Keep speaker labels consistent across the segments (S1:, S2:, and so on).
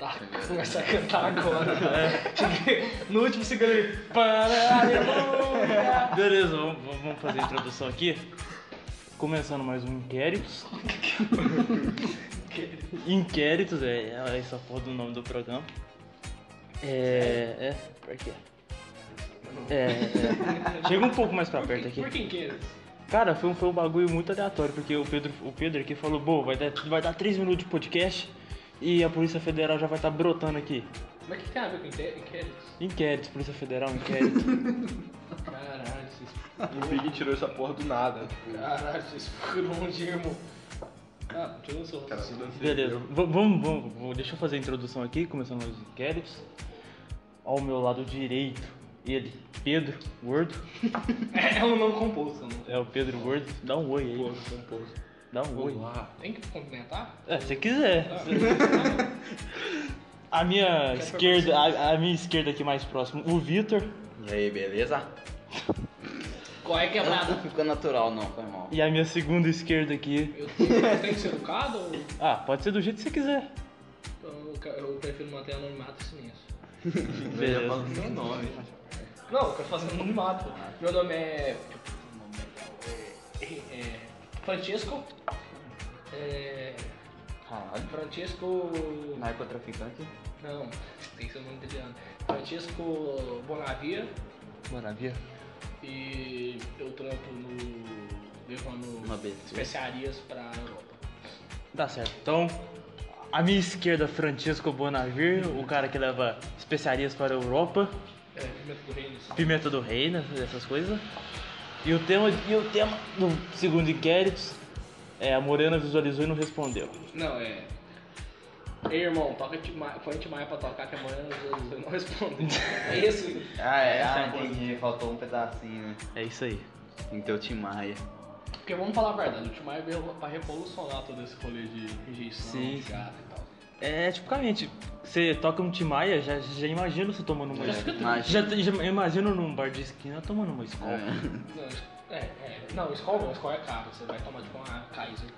S1: Tá, começar a cantar agora. Cheguei no último segundo ele.
S2: Beleza, vamos, vamos fazer a introdução aqui. Começando mais um Inquéritos. Inquéritos, é, é essa porra do nome do programa. É. É, por quê? É, é. Chega um pouco mais pra perto aqui.
S1: Por quem queira?
S2: Cara, foi um, foi um bagulho muito aleatório, porque o Pedro, o Pedro aqui falou, bom, vai dar, vai dar 3 minutos de podcast e a Polícia Federal já vai estar brotando aqui.
S1: Mas que tem a ver com inquéritos?
S2: Inquéritos, Polícia Federal, inquérito.
S1: Caralho, vocês.
S3: O Big tirou essa porra do nada.
S1: Caralho, vocês foram onde, irmão? Ah, tirou o seu
S3: Cara, tudo
S2: Beleza, vamos, vamos, vamos- deixa eu fazer a introdução aqui, começando os inquéritos. Ao meu lado direito, ele, Pedro Gordo.
S1: É um nome composto, não
S2: É o Pedro Gordo. Dá um oi aí.
S1: composto.
S2: Dá um oi.
S3: Olá.
S1: Tem que complementar?
S2: É, se quiser. A minha esquerda, a, a minha esquerda aqui mais próximo, o Vitor.
S4: E aí, beleza?
S1: Qual é quebrada?
S4: não ficou natural não, foi mal.
S2: E a minha segunda esquerda aqui.
S1: Eu tenho, eu tenho que ser educado ou
S2: Ah, pode ser do jeito que você quiser.
S1: então eu, eu prefiro manter anonimato e silêncio?
S2: Beleza.
S4: meu nome.
S1: Não, eu quero fazer anonimato. Meu nome é. é, é Francesco. É,
S4: Caralho.
S1: Francesco.
S4: Narcotraficante?
S1: Não, tem que ser o nome italiano. Francesco Bonavia.
S2: Maravilha.
S1: E eu trampo no. levando
S4: Uma vez.
S1: especiarias pra Europa.
S2: Tá certo. Então, a minha esquerda, Francisco Bonavir, o cara que leva especiarias para a Europa,
S1: É, pimenta do reino.
S2: pimenta do reino, essas coisas. E o tema, e o tema do segundo inquérito é a Morena visualizou e não respondeu.
S1: Não, é. Ei, irmão, toca põe Timaya pra tocar que amanhã eu não respondo. É esse.
S4: Ah, é,
S2: é
S4: ah,
S2: a boa.
S4: entendi. Faltou um pedacinho, né?
S2: É isso aí.
S4: Tem que ter o Timaya.
S1: Porque vamos falar a verdade, o Timaya veio pra revolucionar todo esse rolê de rejeição,
S2: Sim,
S1: de
S2: sim. É, tipicamente, você toca um Timaya, já, já imagina você tomando uma
S1: Já
S2: escola. Já, já imagino num bar de esquina tomando uma escola.
S1: Não, é, é. Não, Skol não, Skol é caro. Você vai tomar tipo uma Kaiser.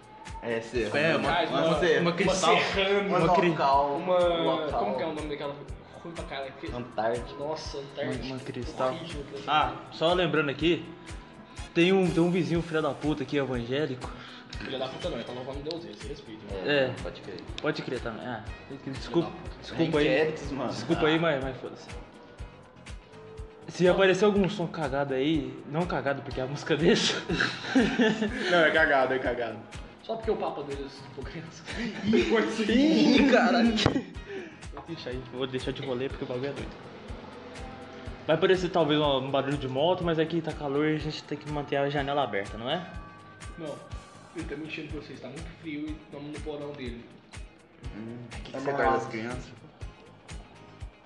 S4: É, ser.
S2: É, uma-
S1: Kaiser,
S4: uma-
S1: uma,
S4: uma
S1: uma
S2: cristal.
S1: Serrano,
S4: Uma
S2: uma
S4: local.
S1: uma.
S4: local.
S1: Como que é o nome daquela ruim pra caralho? Que-
S4: Antártica.
S1: Nossa, Antártica.
S2: Uma- uma cristal.
S1: Horrível.
S2: Ah, só lembrando aqui, tem um, tem um vizinho filho da puta aqui, evangélico.
S1: Filha da puta não, ele tá louvando Deus, esse respeito.
S2: É.
S4: Pode crer.
S2: Pode crer também. Ah, desculpa, desculpa aí.
S4: Inquéritos, mano.
S2: Desculpa aí, mas, mas foda-se. Se aparecer algum som cagado aí, não cagado porque é a música desse.
S3: Não, é cagado, é cagado.
S1: Só porque o papo deles é tipo criança.
S4: Ih, caralho.
S2: Deixa aí, vou deixar de rolê porque o bagulho é doido. Vai parecer talvez um, um barulho de moto, mas aqui tá calor e a gente tem que manter a janela aberta, não é?
S1: Não, ele tá mentindo pra vocês, tá muito frio e estamos no porão dele.
S4: O que você guarda das crianças?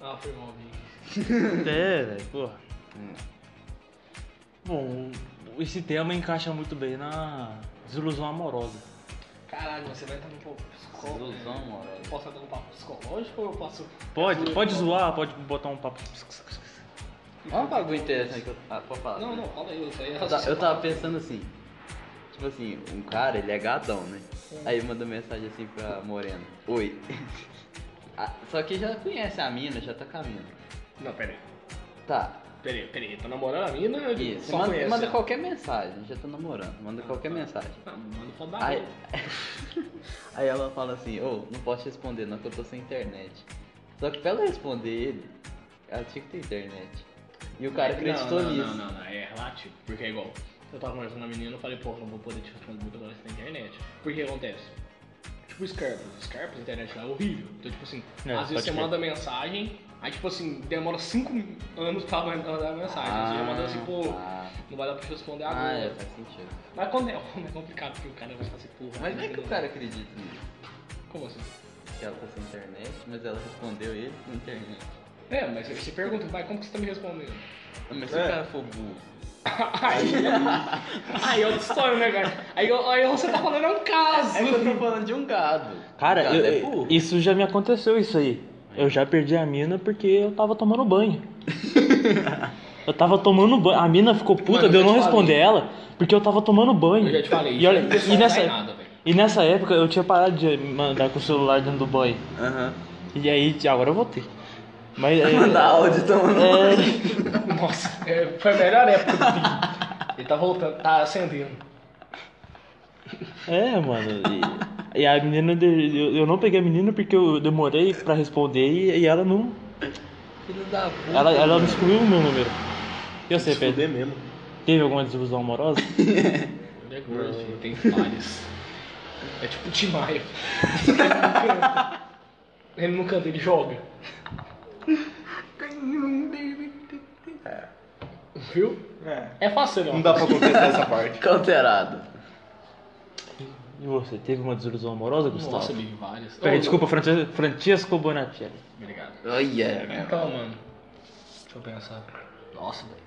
S1: Ah, foi mal, Vini.
S2: É, velho, porra.
S4: Hum.
S2: Bom, esse tema encaixa muito bem na desilusão amorosa.
S1: Caralho, mas você vai entrar num pouco psicológico.
S4: Ilusão, mano.
S1: Eu posso entrar num papo psicológico ou eu posso.
S2: Pode, pode zoar, pode botar um papo.
S4: Olha um bagulho interessante que eu. Ah, pode falar.
S1: Não, não, fala aí, isso aí é
S4: Eu, ta- eu tava pensando assim. Tipo assim, um cara, ele é gadão, né? Aí manda mensagem assim pra Morena. Oi. Ah, Só que já conhece a mina, já tá com a mina.
S1: Não, pera aí.
S4: Tá.
S1: Pera aí, pera aí. Tá namorando a mina? eu
S4: Isso.
S1: só
S4: Manda, manda
S1: ela.
S4: qualquer mensagem, já tô namorando. Manda qualquer mensagem.
S1: Não, manda foto da
S4: Aí,
S1: rola.
S4: aí ela fala assim, ô, não posso te responder não, que eu tô sem internet. Só que pra ela responder ele, ela tinha que ter internet. E o cara acreditou
S1: não,
S4: nisso.
S1: Não, não, não, é relativo. Porque é igual. Eu tava conversando com a menina, eu falei, pô, não vou poder te responder muito agora sem internet. Por que acontece? Tipo Scarpas. Scarpas, a internet lá é horrível. Então, tipo assim,
S2: É,
S1: às vezes
S2: pode
S1: você
S2: crer.
S1: manda mensagem, aí tipo assim, demora 5 anos pra mandar a mensagem. você já manda assim, pô,
S4: tá.
S1: não vai dar pra te responder
S4: Ah,
S1: agora.
S4: é, faz sentido.
S1: Mas quando é, é complicado, porque o cara vai fazer porra.
S4: Mas como é que o cara acredita nisso?
S1: Como assim?
S4: Que ela tá sem internet, mas ela respondeu ele com internet.
S1: É, mas você pergunta, vai, como que você tá me respondendo?
S4: Mas se
S3: É.
S4: o cara for burro,
S1: Aí, aí é outra história, né, cara? Aí, aí você tá falando é um caso.
S4: É que eu tô falando de um gado.
S2: Cara,
S4: gado
S2: eu-
S4: é burro.
S2: isso já me aconteceu, isso aí. Eu já perdi a mina porque eu tava tomando banho. Eu tava tomando banho. A mina ficou puta
S1: Mano,
S2: de eu não responder
S1: falei.
S2: ela porque eu tava tomando banho.
S1: Eu já te falei,
S2: E, olha,
S1: isso
S2: e,
S1: não
S2: nessa,
S1: nada, velho.
S2: e nessa época eu tinha parado de mandar com o celular dentro do banho.
S4: Aham.
S2: E aí, agora eu voltei. Mas é,
S4: Manda áudio tomando.
S2: é,
S1: Nossa, é, foi a melhor época do vídeo. Ele tá voltando, tá acendendo.
S2: é, mano. E, e a menina, de- eu, eu não peguei a menina porque eu demorei pra responder e, e ela não.
S4: Filho da puta.
S2: Ela, ela não excluiu o meu número. E você,
S3: Se
S2: Pedro?
S3: mesmo.
S2: Teve alguma desilusão amorosa?
S1: Ele é gordo, tem várias. É tipo o Tim Maia. Ele não canta, ele joga. Viu?
S3: É.
S1: É fácil, não.
S3: Não dá pra contestar essa parte.
S4: Cauterado.
S2: E você, teve uma desilusão amorosa, Gustavo?
S1: Nossa, li várias.
S2: Peraí, desculpa, Frances- Francesco Bonatelli.
S1: Obrigado.
S4: Olha.
S1: Então, mano. Deixa eu pensar. Nossa, velho.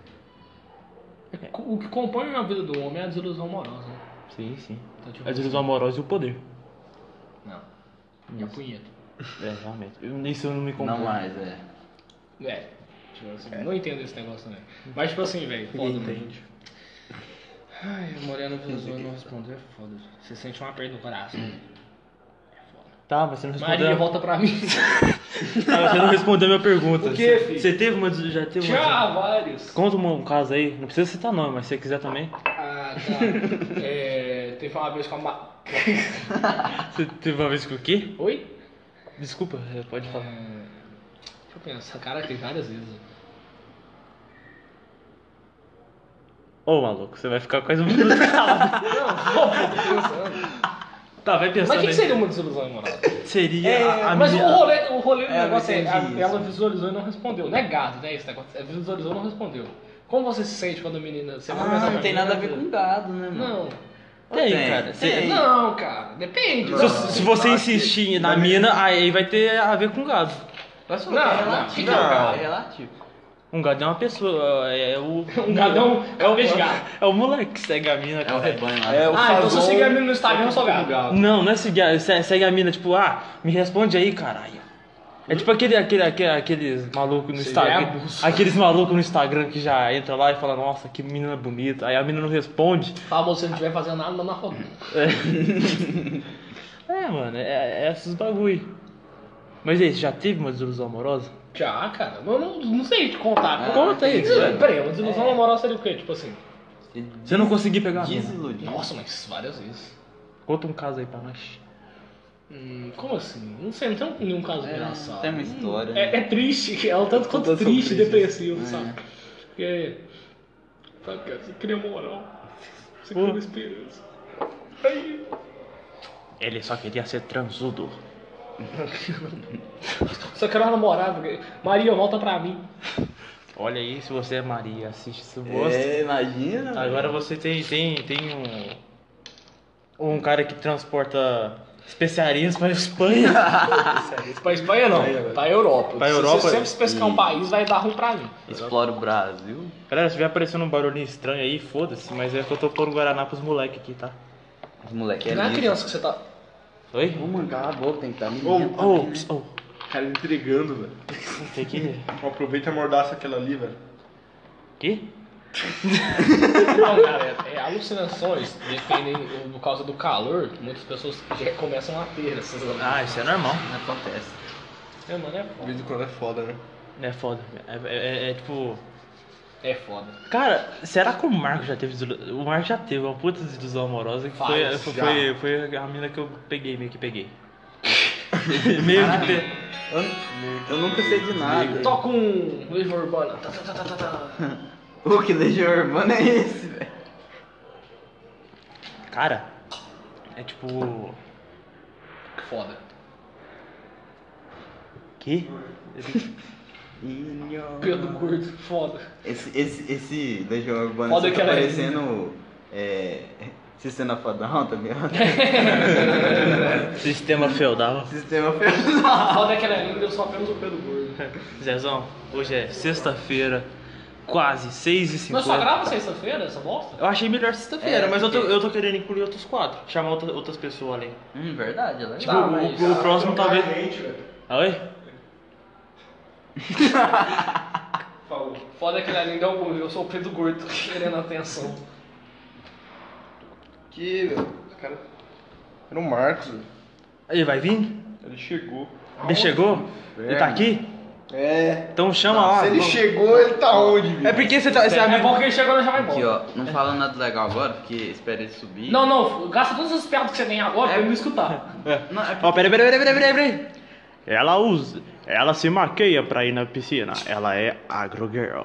S1: É O que compõe a vida do homem é a desilusão amorosa. né?
S2: Sim, sim.
S1: Então, tipo
S2: A desilusão amorosa e o poder.
S1: Não. E a punheta.
S2: É, realmente. Eu- Isso eu não me compõe.
S4: Não mais, é.
S1: É. Tipo assim, não entendo esse negócio também. Mas, tipo assim, velho, foda.
S3: Entende.
S1: Ai, a Morena vazou e não respondeu, é foda. Você sente uma perda no coração. É foda.
S2: Tá, mas você não respondeu.
S1: Maria, volta pra mim.
S2: Ah, você não respondeu a minha pergunta.
S1: O quê,
S2: Você-
S1: filho?
S2: Você teve uma já teve uma
S1: Já, vários.
S2: Conta um, um caso aí, não precisa citar nome, mas se você quiser também.
S1: Ah, tá. É, teve uma vez com a Ma...
S2: Você teve uma vez com o quê?
S1: Oi?
S2: Desculpa, é, pode
S1: É,
S2: falar.
S1: deixa eu pensar, cara, tem várias vezes.
S2: Ô maluco, você vai ficar quase um minuto calado.
S1: Não, vou, tô pensando.
S2: Tá, vai pensando
S1: Mas o que, que
S2: aí.
S1: seria uma desilusão amorosa?
S2: Seria
S1: É,
S2: a, a
S1: mas
S2: minha...
S1: o rolê, o rolê do
S4: É, eu
S1: negócio é,
S4: entendi
S1: a-
S4: isso.
S1: ela visualizou e não respondeu. Não é gado, né? Esse negócio. Ela visualizou e não respondeu. Como você se sente quando a menina. Você
S4: Ah, não tem
S1: menina,
S4: nada a ver com gado, né, mano?
S1: Não.
S2: Tem,
S4: Tem,
S2: cara.
S4: tem.
S1: Não, cara. Depende.
S2: Se, se você insistir na mina, aí vai ter a ver com gado.
S4: Mas
S1: Não,
S4: é
S1: não,
S4: relativo.
S1: é um
S4: cara? É relativo.
S2: Um gado é uma pessoa, é o...
S1: Um gadão é o peixe gado.
S2: É o moleque que segue a mina,
S4: É o rebanho lá.
S3: É o
S1: Ah, então se eu seguir a mina no Instagram, eu sou gado.
S2: Não, não é seguir, se- segue a mina, tipo, ah, me responde aí, caralho. É tipo aquele, aquele, aquele, aqueles malucos no Instagram.
S1: é.
S2: Aqueles malucos no Instagram que já entra lá e fala, nossa, que menina bonita. Aí a menina não responde.
S1: Fala, se você não estiver fazendo nada, manda uma foto.
S2: É, mano, é, é esses bagulho. Mas e aí, você já teve uma desilusão amorosa?
S1: Já, cara. Eu não, não sei te contar.
S4: Ah,
S2: Conta aí.
S1: Peraí, Peraí, uma desilusão amorosa seria o quê? Tipo assim.
S2: Você não conseguiu pegar a mina?
S4: Desiludido.
S1: Nossa, mas várias vezes.
S2: Conta um caso aí pra nós.
S1: Hum, como assim? Não sei, não tem nenhum caso
S4: É,
S1: engraçado.
S4: tem uma história,
S1: É, é triste, é um tanto quanto
S3: Todas são
S1: triste e
S3: tristes.
S1: depressivo,
S4: É.
S1: sabe? Porque. Sabe, cara, você cria moral. Você
S2: Pô.
S1: cria uma esperança. Aí.
S2: Ele só queria ser transudo.
S1: Só quero uma namorada. Maria, volta pra mim.
S2: Olha aí, se você é Maria, assiste se gosta.
S4: É, imagina.
S2: Agora você tem, tem, tem um. Um cara que transporta especiarias para a Espanha.
S1: Pra Espanha não,
S3: Espanha, velho.
S1: pra Europa.
S2: Pra
S1: Se
S2: Europa,
S1: você sempre se pescar um país, vai dar ruim pra mim.
S4: Explora o Brasil.
S2: Galera, se vier aparecendo um barulhinho estranho aí, foda-se, mas é que eu tô pondo Guaraná pros moleques aqui, tá?
S4: Os moleque é
S1: não é criança que você tá.
S2: Oi?
S4: Mano, cala a boca, tem que estar menino.
S2: Oh, ps- oh,
S3: Cara entregando, velho.
S2: tem que.
S3: Aproveita e mordaça aquela ali, velho.
S2: Que?
S1: Não, cara, é, é alucinações. Dependem por causa do calor, muitas pessoas já começam a ter essas
S2: Ah, isso é normal.
S4: Não acontece.
S1: É, mano, é
S3: De
S1: foda.
S3: vez em quando é foda, né?
S2: É foda. É, é- é- é tipo.
S1: É foda.
S2: Cara, será que o Marco já teve desilusão? O Marco já teve uma puta desilusão amorosa que foi, foi,
S3: já.
S2: foi, foi a mina que eu peguei, meio que peguei. meio que pe...
S4: Eu, eu nunca sei de nada.
S1: Toca um Legião Urbana. Tá, tá, tá, tá.
S4: O que Legião Urbana é esse, velho?
S2: Cara, é tipo.
S1: Foda.
S2: Que?
S1: Pedro Gordo, foda.
S4: Esse, esse, esse Legião Urbana
S1: Foda
S4: tá parecendo. É. Sistema fodão, tá ligado?
S2: Sistema feudal.
S4: Sistema fodão.
S1: Foda que ela é linda, eu só apenas o Pedro Gordo.
S2: Zezão, hoje é sexta-feira, quase 6h50.
S1: Nós só grava sexta-feira essa bosta?
S2: Eu achei melhor sexta-feira,
S4: É,
S2: mas eu tô, eu tô querendo incluir outros quatro. Chamar outra- outras pessoas além.
S4: Hum, verdade, ela é
S2: Tipo,
S1: Tá,
S2: o-
S1: mas-
S2: o, próximo talvez.
S3: Gente.
S2: Oi?
S3: Falou.
S1: Foda que ela é linda, eu, sou o Pedro Gordo, querendo atenção.
S3: Que, velho. Cara. Era o Marcos, velho.
S2: Ele vai vir?
S3: Ele chegou.
S2: Ele chegou? Ele tá aqui?
S3: É.
S2: Então chama lá.
S3: Se ele
S2: Vamos.
S3: chegou, ele tá onde, viu?
S2: É porque você tá. Você é
S1: É bom que ele chegou e já vai embora.
S4: Aqui, ó. Não fala nada legal agora, porque espera ele subir.
S1: Não, não, gasta todas as piadas que você tem agora pra ele me escutar.
S4: Não, é
S2: Ó, peraí, peraí, peraí, peraí, peraí, peraí. Ela usa. Ela se maqueia pra ir na piscina. Ela é agrogirl.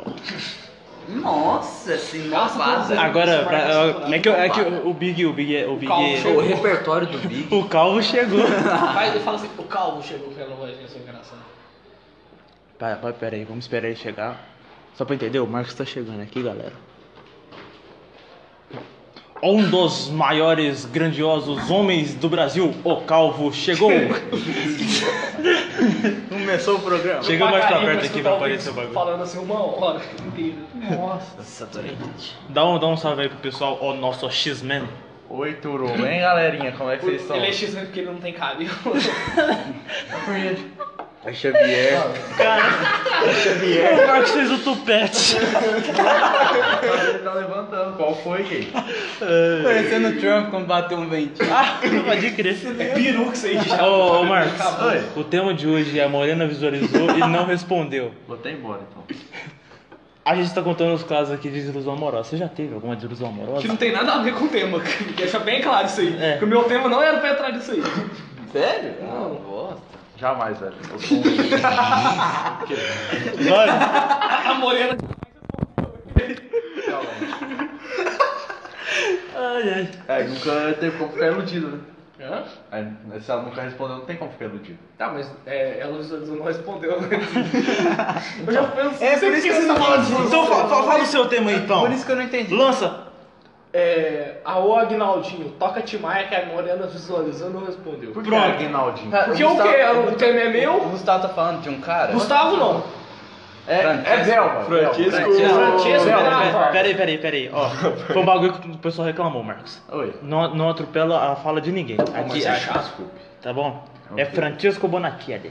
S4: Nossa, assim,
S1: Nossa,
S4: vaza.
S2: Agora, pra, é que, é que o Big, o Big, o Big.
S1: Calma,
S4: O repertório do Big.
S2: O calvo chegou.
S1: Vai, ele fala assim, o calvo chegou com aquela vozinha assim engraçada.
S2: Pera, pera, pera aí, vamos esperar ele chegar. Só pra entender, o Marcos tá chegando aqui, galera. Um dos maiores, grandiosos homens do Brasil, o Calvo, chegou.
S4: Começou o programa.
S2: Chega mais pra perto aqui
S1: o
S2: aparecer o bagulho.
S1: Falando assim uma hora inteira.
S4: Nossa,
S2: Dá um, dá um salve aí pro pessoal, o nosso X-Men.
S3: Oi, Turo. Hein, galerinha? Como é que vocês estão?
S1: Ele é X porque ele não tem cabelo.
S4: É Xavier.
S2: O Marcos fez o tupete.
S3: Ele tá levantando. Qual foi, gay?
S4: Parecendo o Trump quando bateu um ventinho.
S2: Ah, pode crer.
S1: É peru que você já.
S2: Ô, ô Marcos,
S3: Oi.
S2: o tema de hoje a Morena visualizou e não respondeu.
S3: Vou até embora, então.
S2: A gente tá contando os casos aqui de desilusão amorosa. Você já teve alguma desilusão amorosa?
S1: Que não tem nada a ver com o tema. Deixa bem claro isso aí.
S2: É.
S1: Que o meu tema não era pra entrar nisso aí.
S4: Sério?
S1: Não.
S4: bosta.
S3: Jamais, velho. Eu sou um...
S2: Vai.
S1: A morena.
S2: Ai, ai.
S3: É, nunca teve como ficar iludido, né?
S1: Hã?
S3: Aí, se ela nunca respondeu, não tem como ficar iludido.
S1: Tá, mas é, ela visualizou, não respondeu. Eu já penso.
S4: É, por isso que você tá falando disso.
S2: Então fa- fa- fala o seu tema aí, então.
S4: Por isso que eu não entendi.
S2: Lança.
S1: É, a O Agnaldinho, toca Timaya que a Morena visualizou e não respondeu.
S3: Por que
S2: Pronto.
S3: Aguinaldinho?
S1: Porque o quê? O tema é
S4: O
S1: meu?
S4: Gustavo tá falando de um cara?
S1: Gustavo não.
S3: É, é Velma.
S2: Francisco.
S1: Francisco
S2: pera- Peraí, peraí, peraí. Ó, foi um bagulho que o pessoal reclamou, Marcos.
S3: Oi.
S2: Não, não atropela a fala de ninguém. Aqui,
S1: mas é chato.
S3: Desculpe.
S2: tá bom? É Francisco Bonacchieri.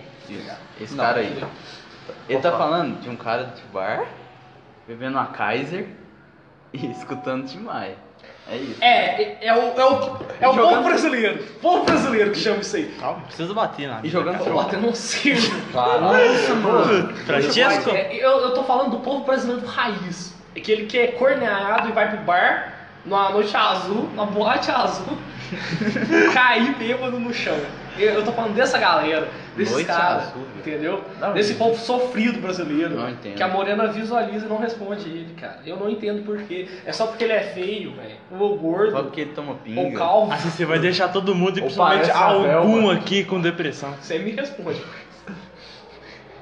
S4: Esse cara aí. Ele tá falando de um cara de bar, bebendo uma Kaiser e escutando Tim Maia. É isso.
S1: É, é, é o, é o, é o povo brasileiro. Povo brasileiro que chama isso aí.
S2: Calma, não precisa bater na
S4: E jogando
S1: Tô batendo um circo.
S4: Nossa, mano.
S2: Francisco?
S1: É, eu, eu tô falando do povo brasileiro raiz. É Aquele que é corneado e vai pro bar numa noite azul, na boate azul, cair bêbado no chão. Eu, eu tô falando dessa galera, desses caras, entendeu?
S3: Não,
S1: Desse povo sofrido brasileiro.
S4: Não entendo.
S1: Que a morena visualiza e não responde ele, cara. Eu não entendo por quê. É só porque ele é feio, velho. Ou gordo,
S4: Só porque ele toma
S1: ou
S4: pinga.
S1: calvo.
S2: Assim você vai deixar todo mundo, e
S3: Ou
S2: principalmente
S3: a
S2: algum
S3: Velma.
S2: aqui com depressão.
S1: Você me responde.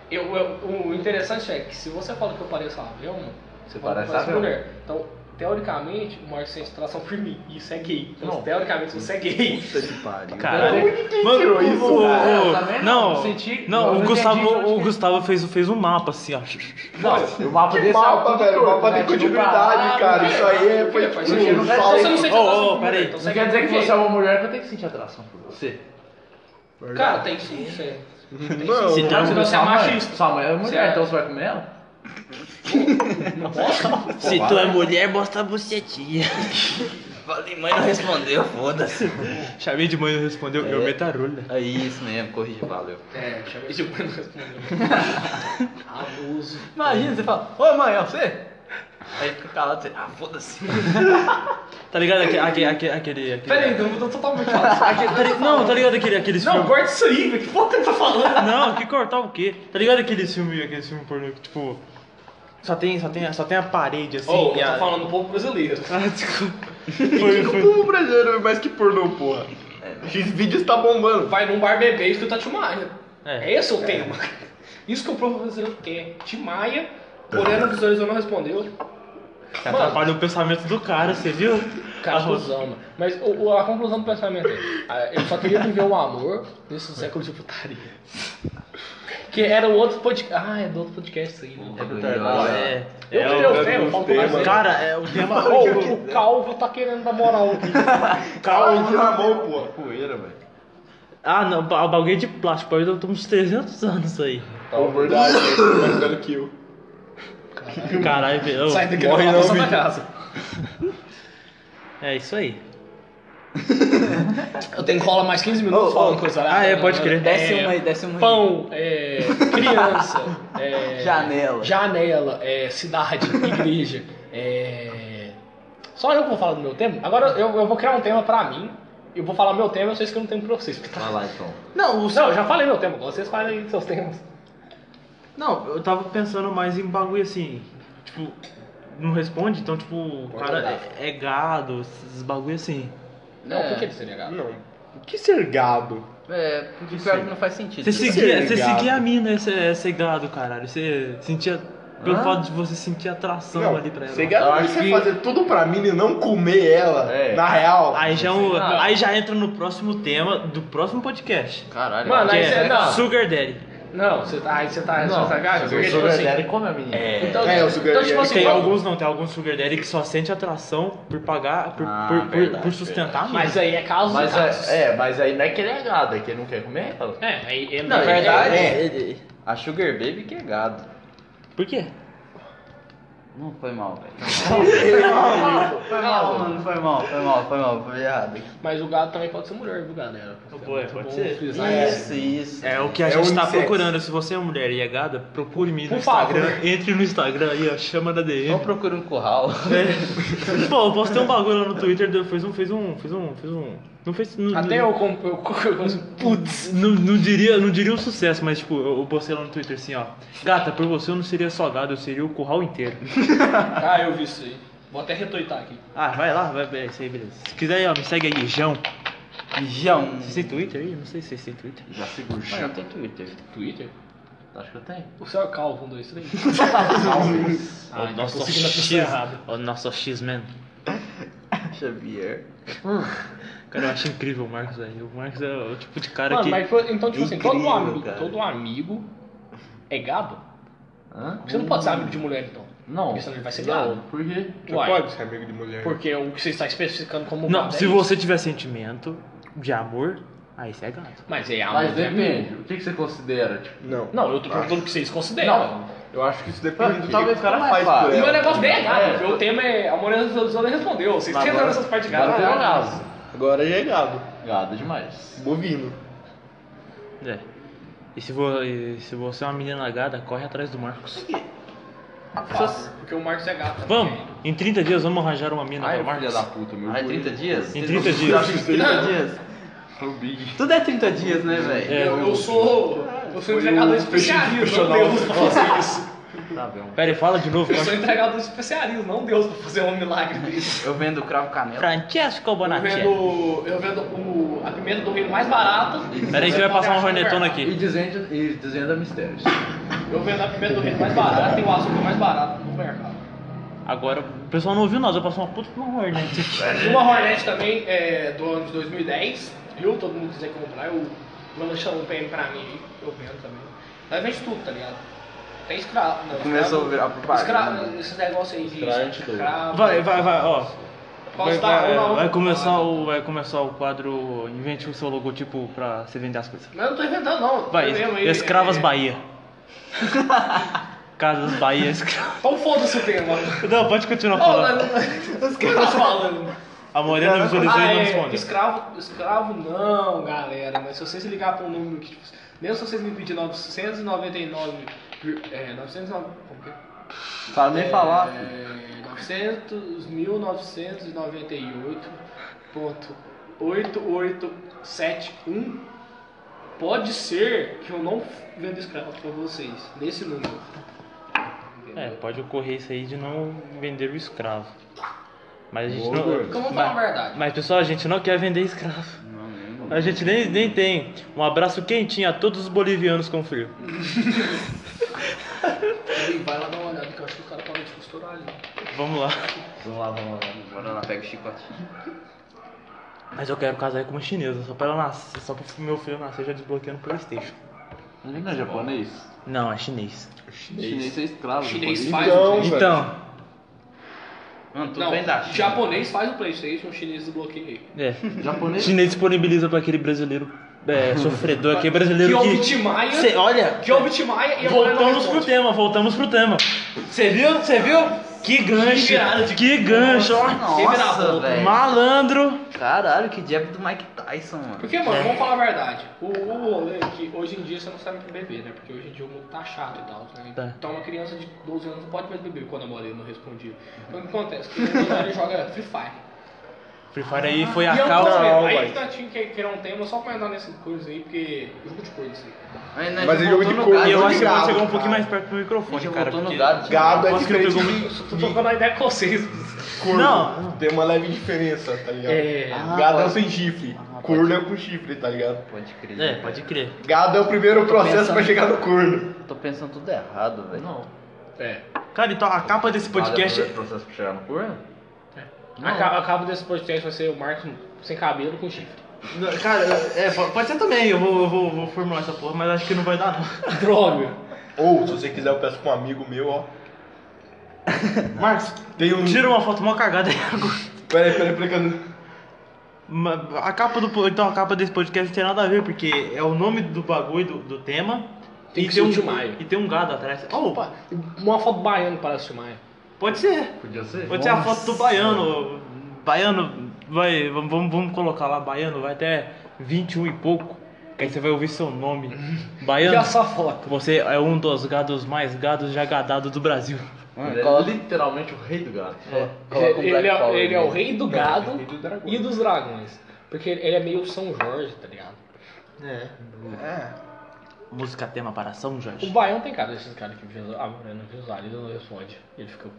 S1: Eu, eu- o interessante é que se você fala que eu pareço a Velma, você eu
S3: parece a
S1: mulher. Então, teoricamente, o Marcos sente atração por mim. Isso é gay. Então,
S3: Não.
S1: teoricamente, você é gay.
S3: Puta que pariu.
S2: Caralho.
S3: Mano, isso,
S2: o,
S3: cara.
S2: o-
S3: Eu também
S2: não,
S3: não senti-
S2: não, o
S3: não
S2: Gustavo,
S3: de
S2: o
S3: que-
S2: Gustavo fez, fez um mapa assim, ó.
S3: Não, o mapa desse mapa, velho. O mapa tem continuidade, cara. Isso aí é- foi
S1: Faz
S3: tipo. não
S1: Então, não sente
S2: Ô, ô,
S1: atração por
S2: peraí.
S1: Então,
S3: Não
S1: você
S3: quer dizer que você é uma mulher que eu tenho que sentir atração por você.
S1: Cara, tem sim, você.
S3: Não,
S2: Se
S1: Não,
S2: tá-
S1: você é machista.
S3: Sua mãe é mulher,
S1: é-
S3: então você vai comer ela?
S2: Se tu é mulher, mostra a bucetinha.
S4: Falei, mãe não respondeu, foda-se.
S2: Chamei de mãe não respondeu, eu meto a rolha.
S4: É isso mesmo, corrija, valeu.
S1: É, chamei de mãe não respondeu. Abuso.
S4: Imagina, você fala, oi mãe, é você? Aí fica calado, você, ah, foda-se.
S2: Tá ligado aquele. aquele, aquele, aquele, aquele
S1: Pera aí, eu tô totalmente
S2: aquele- tá li- Não, tá ligado aquele, aqueles
S1: Não,
S2: filmes.
S1: corta isso aí, velho. Que porra que ele tá falando?
S2: Não, que cortar o quê? Tá ligado aqueles filmes, aqueles filmes pornô que tipo. Só tem, só tem, só tem a parede assim.
S1: Oh,
S2: e
S1: eu
S2: a...
S1: tô falando do povo brasileiro.
S2: Ah, desculpa. Foi,
S3: que o
S2: foi.
S3: povo brasileiro mais que pornô, porra? Esses vídeos tá bombando.
S1: Vai num bar beber e escuta Timaya.
S2: É.
S1: É. Esse o tema. Isso que o povo brasileiro quer. Timaya, Morena visualizou não respondeu.
S2: Você atrapalhou o pensamento do cara, você viu?
S1: Confusão, mano. Mas o- o- a conclusão do pensamento é: ah, eu só queria viver o amor nesse século de putaria. Que era o outro podcast. Ah, é do outro podcast isso aí, né?
S2: É.
S1: Eu
S2: é
S1: tirei
S2: o-
S1: o tema, faltou mais tempo.
S2: Cara, é o tema.
S1: Ô, o, o Calvo tá querendo dar moral aqui.
S3: Calma, na mão, porra. Poeira, velho.
S2: Ah, não, o bagulho é de plástico, eu tô uns 300 anos aí.
S3: Tá verdade, é mais velho que eu.
S2: Caralho, velho.
S1: Sai daqui
S3: morre não,
S1: casa.
S2: É isso aí.
S1: Eu tenho que rolar mais 15 minutos
S3: ô.
S1: falando coisa
S2: Ah, é, pode crer.
S4: Desce
S1: É,
S4: uma aí, desce uma aí.
S1: Pão, é, criança, é,
S4: Janela.
S1: janela, é, cidade, igreja. É... Só eu que vou falar do meu tema? Agora eu, eu vou criar um tema pra mim. Eu vou falar meu tema, eu sei que eu não tenho pra vocês. porque tá-
S5: Vai lá então.
S2: Não, o
S1: Não, eu já falei meu tema, vocês falem aí seus temas.
S2: Não, eu tava pensando mais em bagulho assim. Tipo, não responde, então, tipo, o cara é, é gado, esses bagulho assim.
S1: Não,
S4: É.
S1: por que ele seria gato?
S3: Não. O que ser gado?
S4: É, porque pior que não faz sentido.
S2: Você seguia, você
S3: gado.
S2: seguia a mina, é ser, é ser gado, caralho. Você sentia. Pelo
S4: Hã?
S2: fato de você sentir atração
S3: Não,
S2: ali pra ela.
S3: ser gado é você
S5: que-
S3: fazer tudo pra mim e não comer ela.
S5: É.
S3: Na real.
S2: Aí já, é um-
S4: Ah.
S2: aí já entra no próximo tema do próximo podcast.
S4: Caralho.
S1: Mano,
S2: Que
S1: aí
S2: é
S1: você- não.
S2: Sugar Daddy.
S1: Não, você tá, aí você tá,
S5: Não,
S1: você tá gato, porque
S5: o
S1: tipo
S5: Sugar
S1: assim.
S5: Daddy come a menina.
S1: Então,
S3: É, o Sugar
S1: então, tipo
S3: Daddy
S1: assim,
S2: Tem
S1: vamos-
S2: alguns não, tem alguns Sugar Daddy que só sente atração por pagar, por,
S4: Ah,
S2: por, por-
S4: verdade,
S2: por sustentar a mina.
S1: Mas aí é caso
S5: Mas
S1: casos.
S5: é, é, mas aí não é que ele é gado, é que ele não quer comer ela.
S1: É, aí ele
S4: Na verdade,
S3: É.
S4: ele- a Sugar Baby que é gado.
S2: Por quê?
S4: Não foi mal, velho. Foi mal, mano. Foi mal, foi mal, foi mal. Foi errado.
S1: Mas o gado também pode ser mulher, viu, galera?
S2: Pô, é, pode ser.
S1: frisar
S4: Isso, isso.
S2: É o que a
S3: É
S2: gente tá
S3: unissex.
S2: procurando. Se você é mulher e é gada, procure-me no
S1: Por favor.
S2: Instagram. Entre no Instagram aí, ó. Chama na DM.
S4: Não procura um curral.
S2: É. Pô, eu postei um bagulho lá no Twitter, deu- fez um, fez um, fez um, fez um. Não fez. Não,
S1: Até
S2: não,
S1: eu, com- eu, eu,
S2: Putz, não, não diria, não diria um sucesso, mas tipo, eu, eu postei lá no Twitter assim, ó. Gata, por você eu não seria só gado, eu seria o curral inteiro.
S1: Ah, eu vi isso aí. Vou até retoitar aqui.
S2: Ah, vai lá, vai, é isso aí, beleza. Se quiser aí, ó, me segue aí, Jão.
S4: João.
S2: Vocês têm Twitter aí? Não sei se vocês têm Twitter.
S5: Já o
S4: Mas
S5: chão.
S4: não tem Twitter.
S1: Twitter?
S5: Acho que eu tenho.
S1: O seu é calvo, um, dois, três.
S2: Ó,
S1: então
S2: nosso X, ó, nosso X-Men.
S4: Xavier.
S2: Cara, eu acho incrível o Marcos aí. O Marcos é o tipo de cara
S1: Mano,
S2: que.
S1: mas foi- então, tipo assim, todo amigo,
S4: cara.
S1: todo amigo é gado?
S5: Hã?
S1: Você não pode ser amigo de mulher, então.
S5: Não.
S1: Porque senão ele vai ser
S5: Não,
S1: gado.
S5: por quê?
S3: Você
S1: Uai.
S3: pode ser amigo de mulher.
S1: Porque o que você está especificando como
S2: Não,
S1: gado é
S2: se
S1: isso.
S2: você tiver sentimento de amor, aí você é gato.
S1: Mas é amor
S5: Mas
S1: de amigo.
S5: depende. O que, que você considera? Tipo,
S3: Não.
S1: Não, eu tô perguntando o que vocês consideram.
S5: Não.
S3: Eu acho que isso depende do que
S5: Talvez
S3: o cara faz por
S5: fácil.
S1: O meu
S3: ela.
S1: negócio bem é gado,
S5: É,
S1: o tema é. A Morena respondeu. Vocês têm essas partes de gado. né?
S5: virou gado.
S3: Agora já é gado.
S5: Gado demais.
S3: Bovino.
S2: É. E se, vo, e se você é uma menina gada, corre atrás do Marcos.
S1: Fácil, Porque o Marcos é gato.
S2: Vamos! Em 30 dias vamos arranjar uma mina
S5: Ai,
S2: pra
S5: filha
S2: Marcos.
S5: da puta, meu.
S4: Ah, é 30 dias?
S2: Em 30 dias.
S4: 30 dias.
S5: O Big.
S4: Tudo é 30 dias, né, velho?
S2: É,
S1: Eu, eu sou. Eu sou entregador especialista, não fazer isso.
S5: Tá bom.
S2: Pera aí, fala de novo.
S1: Eu sou entregador especialista, não Deus pra fazer um milagre desse.
S4: Eu vendo cravo canela.
S2: Francesco
S1: Eu
S2: Bonacci.
S1: vendo, eu vendo o, a pimenta do reino mais barata.
S2: Pera aí que vai passar uma hornetona
S5: E
S2: aqui.
S5: dizendo, e dizendo mistérios.
S1: Eu vendo a pimenta do reino mais barata e o açúcar mais barato no mercado.
S2: Agora, o pessoal não ouviu nada, eu passou uma puta pra uma hornet aqui.
S1: E uma Hornet também é, do ano de 2010, viu? Todo mundo quiser comprar, eu mando chamar um PM pra mim aí, eu vendo também. Nós vende tudo, tá ligado? Tem escravo. Não,
S4: Começou a virar propaganda.
S1: Escravo, esses negócios aí de
S5: Escravo.
S2: Vai, vai, vai, ó. Vai, vai, vai começar o, vai começar o quadro Invente o seu logotipo pra você vender as coisas.
S1: Não, eu não tô inventando, não.
S2: Vai,
S1: mesmo
S2: Escravas
S1: é...
S2: Bahia. Casas Bahia Escravas.
S1: Então foda-se o tema.
S2: Não, pode continuar falando.
S1: Os que tá falando?
S2: A Morena visualizou
S1: Ah,
S2: e não
S1: é,
S2: respondeu.
S1: escravo, escravo não, galera. Mas se vocês ligar pra um número que, tipo, mesmo se vocês me pedir 999, é, 909, como que é?
S5: Sabe nem falar.
S1: É, 900, 1998.8871 pode ser que eu não venda escravo pra vocês nesse número.
S2: É, pode ocorrer isso aí de não vender o escravo. Mas a gente
S5: Boa,
S2: não.
S5: gordo.
S1: Falar a
S2: mas,
S1: verdade.
S2: mas pessoal, a gente não quer vender escravo.
S4: Não,
S2: A gente nem, nem tem. Um abraço quentinho a todos os bolivianos com frio.
S1: Ei, vai lá dar uma olhada que eu acho que o cara parou de costurar ali.
S2: Vamos lá.
S5: Vamos lá, vamos lá.
S4: Bora lá, pega o chicote.
S2: Mas eu quero casar com uma chinesa, só pra ela nascer, só pro meu filho nascer já desbloqueando o Playstation.
S5: Ele não é japonês?
S2: Não, é chinês.
S5: Chinês é escravo.
S1: Chinês
S5: japonês.
S1: faz
S3: Então,
S1: o
S2: Então,
S4: Mano, tudo
S1: Não,
S4: bem da China.
S1: japonês faz o Playstation, o chinês desbloqueia.
S2: é.
S5: Japonês?
S2: Chinês disponibiliza pra aquele brasileiro é, sofredor, aquele brasileiro
S1: Que
S2: que.
S1: Timaya,
S2: Cê- olha,
S1: que ouve Timaya e a
S2: voltamos pro tema, voltamos pro tema. Você viu? Você viu? Que gancho!
S1: virada de-
S2: Que gancho, ó.
S1: A
S4: Nossa,
S1: volta?
S4: velho.
S2: Malandro.
S4: Caralho, que jab do Mike Tyson, mano.
S1: Porque, mano, vamos falar a verdade. O, o rolê é que hoje em dia você não sabe mais beber, né? Porque hoje em dia o mundo tá chato e tal. Né?
S2: Tá.
S1: Então uma criança de 12 anos não pode mais beber quando a namorei não respondia. Então o que acontece? Que ele joga Free Fire.
S2: Free Fire aí foi a causa.
S1: problema. Aí que tá, tinha que criar um tema só pra entrar nessas coisas aí, porque jogo de coisa assim.
S4: Mas,
S3: é jogo de
S4: gado,
S2: E eu acho que você
S3: gado,
S2: chegou um pouquinho mais perto do
S4: A
S2: microfone, cara. porque-
S4: gado.
S3: Gado é
S2: ele
S3: diferente
S1: Eu tô trocando uma ideia com vocês.
S3: corno.
S2: Não.
S3: Tem uma leve diferença, tá ligado?
S1: É.
S4: Ah,
S3: Gado é o sem chifre.
S4: Ah,
S3: corno é o com chifre, tá ligado?
S4: Pode crer.
S2: É, pode crer.
S3: Gado é o primeiro processo pra chegar no corno.
S4: Tô pensando tudo errado, velho.
S5: Não.
S1: É.
S2: Cara, então a capa desse podcast.
S5: Nada é processo pra chegar no corno?
S1: Acaba, acaba desse podcast vai ser o Marcos sem cabelo com chifre.
S2: Cara, é, po- pode ser também, eu vou, eu vou, vou formular essa porra, mas acho que não vai dar não.
S1: Droga.
S3: Ou, se você quiser, eu peço pra um amigo meu, ó.
S2: Marcos,
S3: Tem um.
S2: tira uma foto mó cagada aí agora.
S3: Peraí, peraí, peraí. que eu-
S2: Ma- A capa do po- então a capa desse podcast não tem nada a ver, porque é o nome do bagulho do, do tema.
S1: Tem
S2: e
S1: que
S2: tem
S1: ser
S2: um
S1: o Tio Maio.
S2: E tem um gado atrás. Oh,
S1: Opa, uma foto baiana parece o Tio Maia.
S2: Pode ser.
S5: Podia ser?
S2: Pode ser a foto do baiano. Baiano vai. Vamos, vamos, colocar lá, baiano, vai até 21 e pouco. Que aí você vai ouvir seu nome.
S1: E
S2: Baiano.
S1: essa foto?
S2: Você é um dos gados mais gados já gadados do Brasil.
S4: Mano,
S5: Ele é literalmente o rei do gado.
S4: coloca um
S1: Ele, é,
S4: Power
S1: ele é o rei do gado
S3: Rei do dragão.
S1: e dos dragões. Porque ele é meio São Jorge, tá ligado?
S2: É.
S3: É.
S2: Música tema para São
S1: O
S2: Jorge.
S1: Baião tem cara desses caras que ah, não visualiza não responde. Ele fica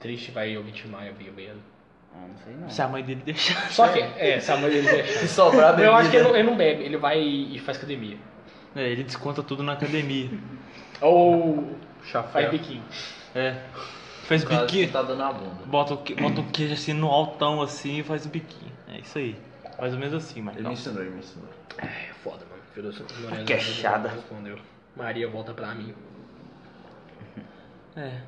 S1: triste, vai ouvir Tim Maia bebendo.
S4: Ah, não sei não.
S2: Se a mãe dele deixar.
S1: Só que, é, se a mãe dele
S4: Se
S1: deixar.
S4: sobrar bebida.
S1: Eu acho que ele não, ele não bebe, ele vai e faz academia.
S2: É, ele desconta tudo na academia.
S1: Ou
S3: Chafé.
S1: faz biquinho.
S2: É. Faz biquinho.
S4: tá dando a bunda.
S2: Bota o, bota o queijo assim no altão assim e faz um biquinho. É isso aí. Mais ou menos assim, mas.
S5: Ele me ensinou, ele me ensinou.
S1: É foda, mano. Filosofia Morena
S2: Queixada.
S1: Respondeu. Maria volta pra mim.
S2: É.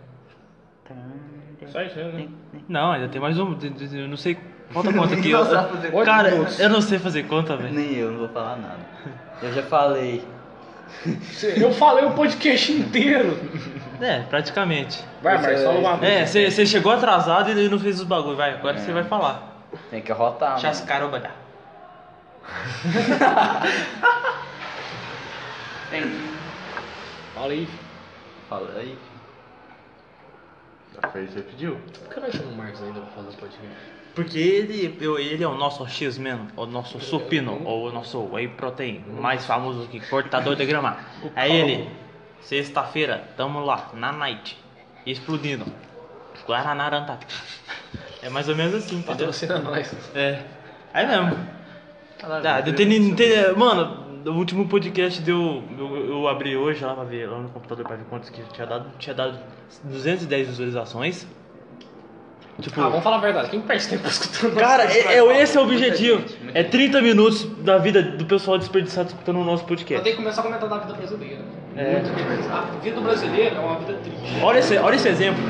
S1: Só isso, né?
S2: Não, ainda tem mais um. Eu não sei. Falta conta aqui. Eu-
S1: Oito
S2: Cara,
S1: minutos.
S2: eu não sei fazer conta, velho.
S4: Nem eu, não vou falar nada. Eu já falei.
S1: Eu falei o podcast inteiro.
S2: É, praticamente.
S1: Vai, Marcos, fala uma
S2: É, você você chegou atrasado e não fez os bagulho. Vai, agora você vai falar.
S4: Tem que rotar, mano.
S2: Chascarobada.
S1: Fala aí.
S4: Fala aí.
S5: Já fez, você pediu.
S1: Por que nós chamamos o Marcos ainda pra fazer o podcast?
S2: Porque ele, eu- ele é o nosso X-Men, o nosso supino, ou o nosso whey protein, mais famoso que cortador de grama. É ele. Sexta-feira, tamo lá, na night, explodindo. Guaraná Antártica. É mais ou menos assim, entendeu?
S1: Patrocina nós.
S2: É. É mesmo. Tá, não tem, não tem- mano, o último podcast deu. Eu, eu abri hoje lá pra ver lá no computador pra ver quantos que tinha dado. Tinha dado 210 visualizações. Tipo.
S1: Ah, vamos falar a verdade. Quem perde tempo escutando
S2: Cara, é, é- esse é o objetivo. É
S4: gente.
S2: 30 minutos da vida do pessoal desperdiçado escutando o nosso
S1: Eu
S2: podcast.
S1: tenho que começar a comentar da vida brasileira.
S2: É.
S1: A vida brasileira é uma vida triste.
S2: Olha esse, olha esse exemplo.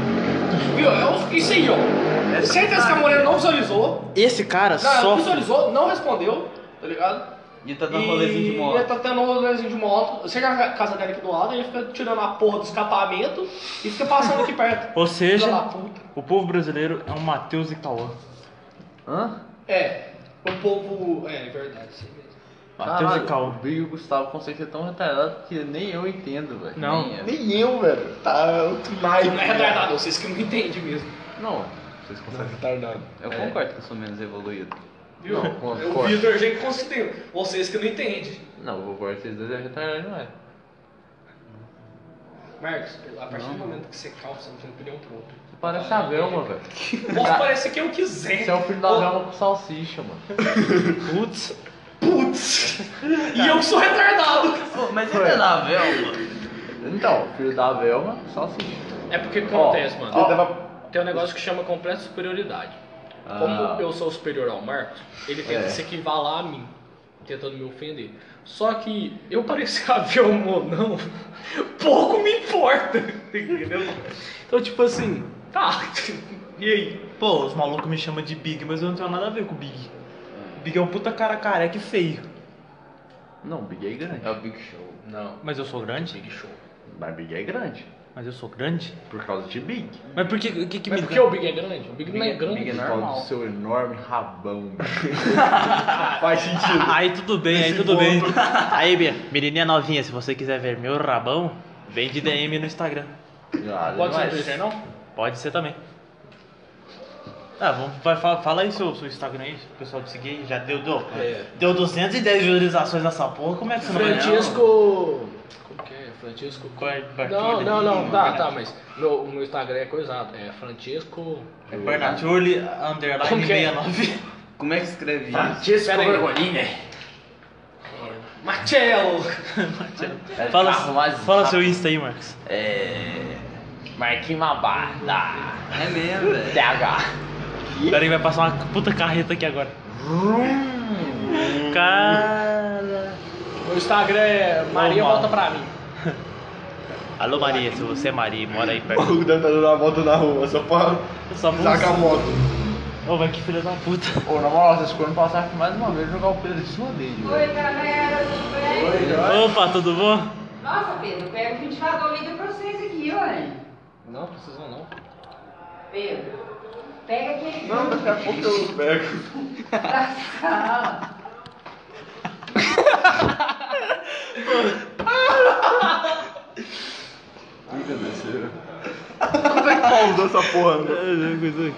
S1: Viu? É isso aí, ó. Certeza que a Morena não visualizou.
S2: Esse cara
S1: Não, ela
S2: sofre.
S1: visualizou, não respondeu, tá ligado?
S4: E tá dando rolezinho de
S1: E
S4: moto.
S1: ele tá tendo um rolezinho de moto. Chega a casa dela aqui do lado, ele fica tirando a porra do escapamento e fica passando aqui perto.
S2: Ou seja,
S1: puta.
S2: o povo brasileiro é um Matheus e Cauã.
S5: Hã?
S1: É, o povo. É, é verdade, mesmo.
S2: Matheus e Cauã.
S5: o Big e o Gustavo conseguem ser tão retardado que nem eu entendo, velho.
S2: Não.
S5: Nem eu.
S3: Nem eu, velho. Tá outro naipe.
S1: Não é retardado, vocês que não entendem mesmo.
S5: Não, vocês conseguem.
S3: retardado.
S4: Eu concordo que eu sou menos evoluído.
S1: Viu?
S5: Não,
S1: o
S5: concordo.
S1: Vitor já conseguiu. Vocês que não entendem.
S5: Não, o que vocês dois é retardado, não é?
S1: Marcos, a partir do momento que você calça, você não tem opinião pro outro.
S5: Você parece a Velma, velho.
S1: Posso parecer que eu quiser.
S5: Você é o filho da Velma com salsicha, mano.
S2: Putz.
S1: Putz! e eu que sou retardado!
S4: Pô, mas ele é da Velma.
S5: Então, filho da Velma com salsicha.
S1: É porque acontece, mano.
S3: Tava-
S1: Tem um negócio que chama completa superioridade.
S5: Ah.
S1: Como eu sou superior ao Marcos, ele tenta
S5: É.
S1: se equivalar a mim, tentando me ofender. Só que eu parecer avião ou não, pouco me importa, entendeu? Então, tipo assim, tá, e aí?
S2: Pô, os malucos me chamam de Big, mas eu não tenho nada a ver com o Big. Big é um puta cara careca e feio.
S5: Não, Big é grande.
S4: É o Big Show.
S1: Não,
S2: Mas eu sou grande?
S1: Big Show.
S5: Mas Big é grande.
S2: Mas eu sou grande?
S3: Por causa de Big.
S2: Mas por que, que, que
S1: Mas
S2: me
S1: por que o Big é grande? O Big não é grande.
S5: Big é
S3: Por causa
S5: normal.
S3: do seu enorme rabão. Faz sentido.
S2: Aí tudo bem, aí tudo bem. Aí, Bia, menininha novinha, se você quiser ver meu rabão, vem de DM no Instagram.
S3: Ah,
S1: Pode ser no
S3: mas-
S1: Twitter, não?
S2: Pode ser também. Ah, vamos, vai, fala, fala aí seu, seu Instagram aí, o pessoal te seguir. Já deu, deu,
S1: É.
S2: deu 210 visualizações nessa porra, como é que você não vai?
S1: Francisco. Como que é? Francisco.
S2: Bar-
S1: Não, não, não. Tá, tá, mas meu, o meu Instagram é coisado. É Francisco.
S2: É Barnatuli, underline
S1: Como que é?
S2: 69.
S4: Como é que escreve isso?
S3: Francisco. Bergolini.
S1: Marcelo!
S5: É
S2: Fala, fala seu Insta aí, Marcos.
S5: É. Marquinhos Mabarda.
S4: É mesmo, velho.
S5: TH.
S2: Peraí, vai passar uma puta carreta aqui agora. Cara.
S1: Meu Instagram é Maria
S2: mano.
S1: Volta Pra Mim.
S2: Alô Maria, se você é Maria e mora aí
S3: O
S2: perto.
S3: maluco deve estar dando uma volta na rua só pra
S2: Só pra
S3: sacar a moto.
S2: Ô, vai que filha da puta.
S5: Ô, na moral, vocês foram passar aqui mais uma vez jogar o Pedro em cima dele, velho.
S6: Oi, galera, tudo bem?
S2: Opa, tudo bom?
S6: Nossa, Pedro, pega o ventilador liga pra vocês aqui, olha.
S1: Não, precisam não.
S6: Pedro, pega aquele
S3: Não, daqui a pouco eu pego.
S6: da sala.
S3: Nunca desceram. Quando é que Paulo usou essa porra? né?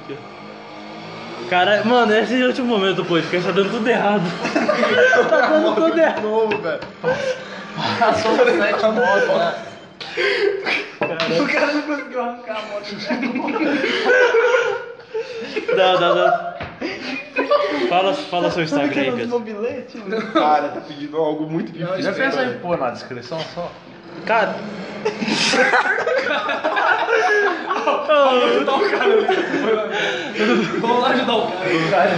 S2: Cara, mano, esse é o último momento do podcast, tá dando tudo errado. tá dando tudo
S3: De
S2: errado.
S3: novo, velho.
S5: Passou sete motos, né?
S3: O cara não conseguiu arrancar a moto.
S2: Não, não, não. Fala, fala seu Instagram aí, Pedro.
S3: bilhete? Cara, tá pedindo algo muito difícil.
S5: Já pensa em pôr na descrição só?
S2: Cara.
S1: Vamos lá ajudar o cara.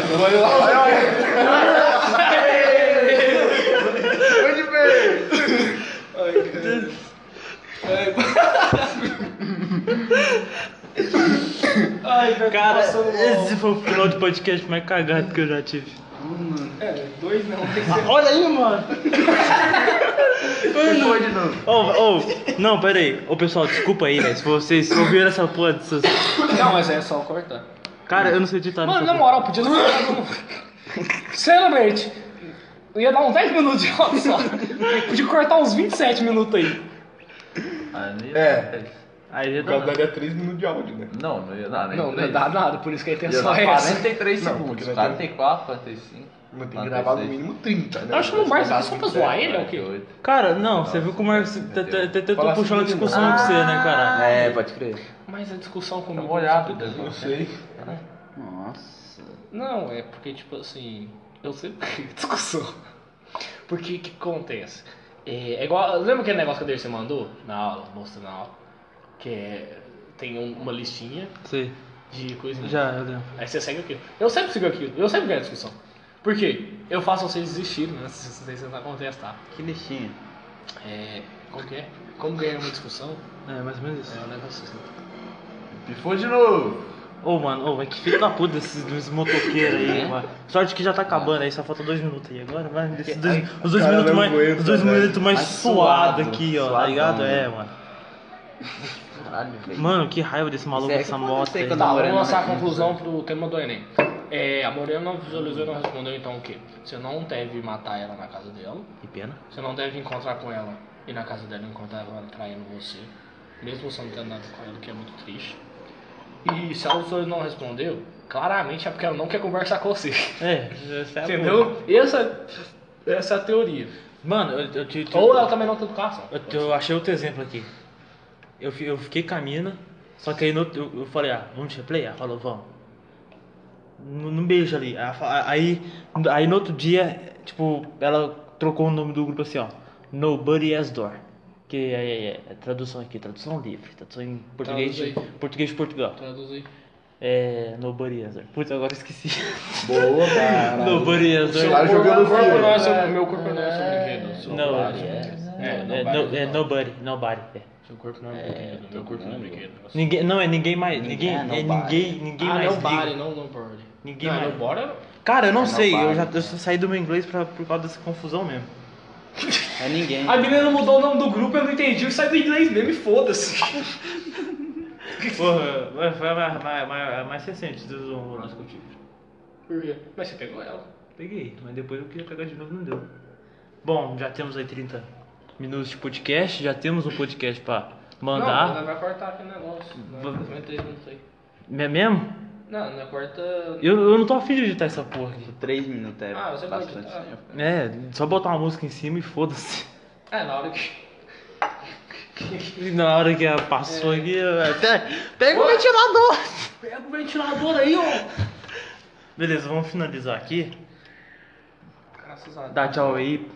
S3: Onde veio?
S1: Ai, velho,
S2: Cara, esse foi o final de podcast mais cagado que eu já tive.
S1: É, dois não, tem que ser.
S2: Olha aí, mano.
S5: Foi de novo.
S2: Ô, ô, não, pera aí. Ô, pessoal, desculpa aí, velho. Se vocês ouviram essa porra dessas...
S1: Não, mas é só cortar.
S2: Cara, eu não sei editar
S1: Mano,
S2: nessa
S1: na
S2: porra.
S1: moral, podia não. Sinceramente, ia dar uns 10 minutos de áudio só. Podia cortar uns 27 minutos aí.
S5: Ah,
S3: É.
S2: Aí já
S3: Por causa daria 3 minutos de áudio, né?
S5: Não, não ia dar nem
S1: Não, não
S5: três.
S1: dá nada, por isso que a
S5: Ia
S1: intenção
S5: dar
S1: é essa.
S5: 43
S3: Não,
S5: segundos,
S3: nós
S5: 44, 45.
S3: Mas tem que gravar no mínimo 30, né?
S1: Eu acho que no Márcio aqui só pra zoar ele, é o quê?
S2: Cara, não, você viu que o Marcos te- tentou
S3: Fala
S2: puxar uma
S3: assim,
S2: discussão
S1: Ah.
S2: com você, né, cara?
S4: É, pode crer.
S1: Mas a discussão comigo.
S5: molhado,
S1: não
S5: Deus.
S3: Eu sei.
S4: Nossa.
S1: Não, é porque, tipo assim, eu sei porque discussão. Porque o que acontece? É, é igual. Lembra aquele negócio que a Dercy mandou na aula, mostrando na aula? Que é. Tem um- uma listinha
S2: Sei.
S1: de coisinhas.
S2: Já, eu lembro.
S1: Aí você segue aquilo. Eu sempre sigo aquilo, eu sempre ganho a discussão. Por quê? Eu faço vocês desistirem, né? Se vocês tentar contestar.
S4: Que listinha.
S1: É. Como que é? Como ganhar uma discussão?
S2: É, mais ou menos isso.
S1: É um negócio assim.
S5: Pifou de novo.
S2: Ô, mano, ô, vai que filho da puta desses, desses motoqueiros aí, mano. Sorte que já tá acabando aí, só falta dois minutos aí agora, vai. Dois, os dois minutos mais.
S3: aguenta,
S2: os dois
S3: velho.
S2: minutos mais
S4: Mais
S2: suados
S4: suado,
S2: aqui, ó, tá ligado?
S4: né?
S2: É, mano.
S4: Caralho, velho.
S2: Mano, que raiva desse maluco
S4: Isso é
S2: dessa
S4: que
S2: moto aí.
S4: quando
S1: Tá,
S4: a
S1: vamos
S4: Morena
S1: lançar a
S4: vai-
S1: conclusão pro tema do Enem. É, a Morena não visualizou e não respondeu, então o quê? Você não deve matar ela na casa dela.
S2: Que pena.
S1: Você não deve encontrar com ela e na casa dela encontrar ela traindo você. Mesmo você não tendo nada com ela, que é muito triste. E se a autora não respondeu, claramente é porque ela não quer conversar com você.
S2: É, essa é.
S1: Entendeu? Essa, essa é a teoria.
S2: Mano, eu, eu, te- te-
S1: Ou ela também não tem educação.
S2: eu, eu achei outro exemplo aqui. Eu, eu fiquei com a mina, só que aí no, eu, eu falei, ah, vamos replay? Ela falou, vamos. Num beijo ali. Aí, aí no outro dia, tipo, ela trocou o nome do grupo assim, ó. Nobody has door. Que é, é- é tradução aqui, tradução livre, tradução em português,
S1: Traduz
S2: português de Portugal.
S1: Traduz aí.
S2: É, nobody has door. Putz, agora esqueci.
S3: Boa, cara.
S2: nobody has door.
S3: Tá
S1: Meu
S3: jogando
S1: corpo
S3: filme.
S1: não é meu corpo é seu brinquedo.
S2: Não,
S1: braço.
S2: é,
S1: É,
S2: é,
S1: nobody,
S2: no- é nobody, nobody. É.
S1: Seu corpo não é um brinquedo. Meu corpo não é um brinquedo.
S2: Ninguém, não, é ninguém mais. Ninguém,
S4: É,
S2: é,
S4: nobody.
S2: ninguém, ninguém
S1: ah,
S2: mais
S1: não body,
S2: liga.
S1: não nobody.
S2: Ninguém
S1: não,
S2: mais.
S1: nobody
S2: Cara, eu não
S4: É
S2: sei, eu
S4: nobody.
S2: já eu saí do meu inglês pra, por causa dessa confusão mesmo.
S4: É ninguém.
S1: A menina mudou o nome do grupo, eu não entendi. Sai do inglês mesmo e foda-se.
S2: Porra, mas foi mais, mais, mais, mais recente dos horrores que eu tive.
S1: Por quê? Mas você pegou ela.
S2: Peguei, mas depois eu queria pegar de novo não deu. Bom, já temos aí 30 minutos de podcast, já temos um podcast pra mandar.
S1: não vai cortar aquele negócio. Não, aí.
S2: É mesmo?
S1: Não, não corta.
S2: Eu, eu não tô afim de editar essa porra aqui.
S4: Três minutos é
S1: Ah, você pode
S4: bastante
S1: editar.
S4: tempo.
S2: É, só botar uma música em cima e foda-se.
S1: É, na hora que.
S2: Na hora que ela passou aqui, eu- pega, pega o ventilador!
S1: Pega o ventilador aí, ó.
S2: Beleza, vamos finalizar aqui.
S1: Graças a Deus.
S2: Dá tchau aí,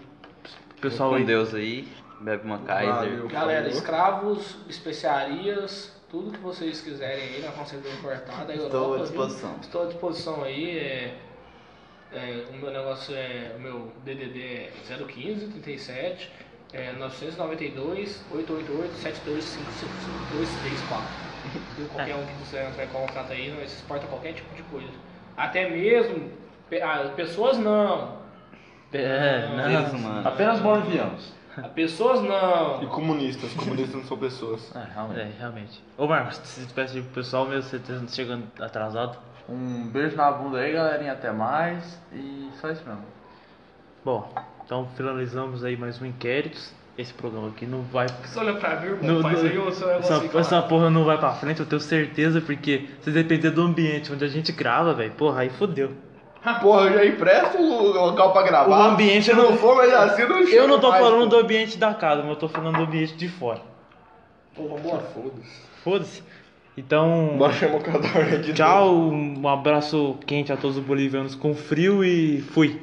S2: pessoal
S4: Com
S2: aí.
S4: Deus aí, bebe uma Kaiser.
S3: Valeu.
S1: Galera, escravos, especiarias, tudo que vocês quiserem aí na Conselho Importada.
S4: Estou à disposição.
S1: Estou à disposição aí. É, é, o meu negócio é. O meu DDD é 015 37 é 992 888 7255234. Viu? Qualquer um que você entrar em contato aí, nós exporta qualquer tipo de coisa. Até mesmo. pe- ah, pessoas não.
S2: É, não.
S4: humanos.
S5: Apenas bolivianos.
S1: Pessoas não.
S3: E comunistas. Comunistas não são pessoas.
S5: É, realmente.
S2: É, realmente. Ô Marcos, se despede pro pessoal mesmo, você tá chegando atrasado.
S5: Um beijo na bunda aí, galerinha. Até mais. E só isso mesmo.
S2: Bom, então finalizamos aí mais um inquérito. Esse programa aqui não vai.
S1: Você olha pra mim, irmão,
S2: Não,
S1: faz
S2: não-
S1: aí o seu negócio aí,
S2: essa, essa porra não vai pra frente, eu tenho certeza, porque se depender do ambiente onde a gente grava, velho, porra, aí fodeu.
S3: Porra, eu já empresto o local pra gravar.
S2: O ambiente
S3: Se
S2: eu
S3: não
S2: não-
S3: for, mas assim não
S2: Eu não tô
S3: mais,
S2: falando
S3: pô.
S2: do ambiente da casa, mas eu tô falando do ambiente de fora.
S1: Pô, vambora, foda-se.
S2: Foda-se. Então, tchau, um abraço quente a todos os bolivianos com frio e fui.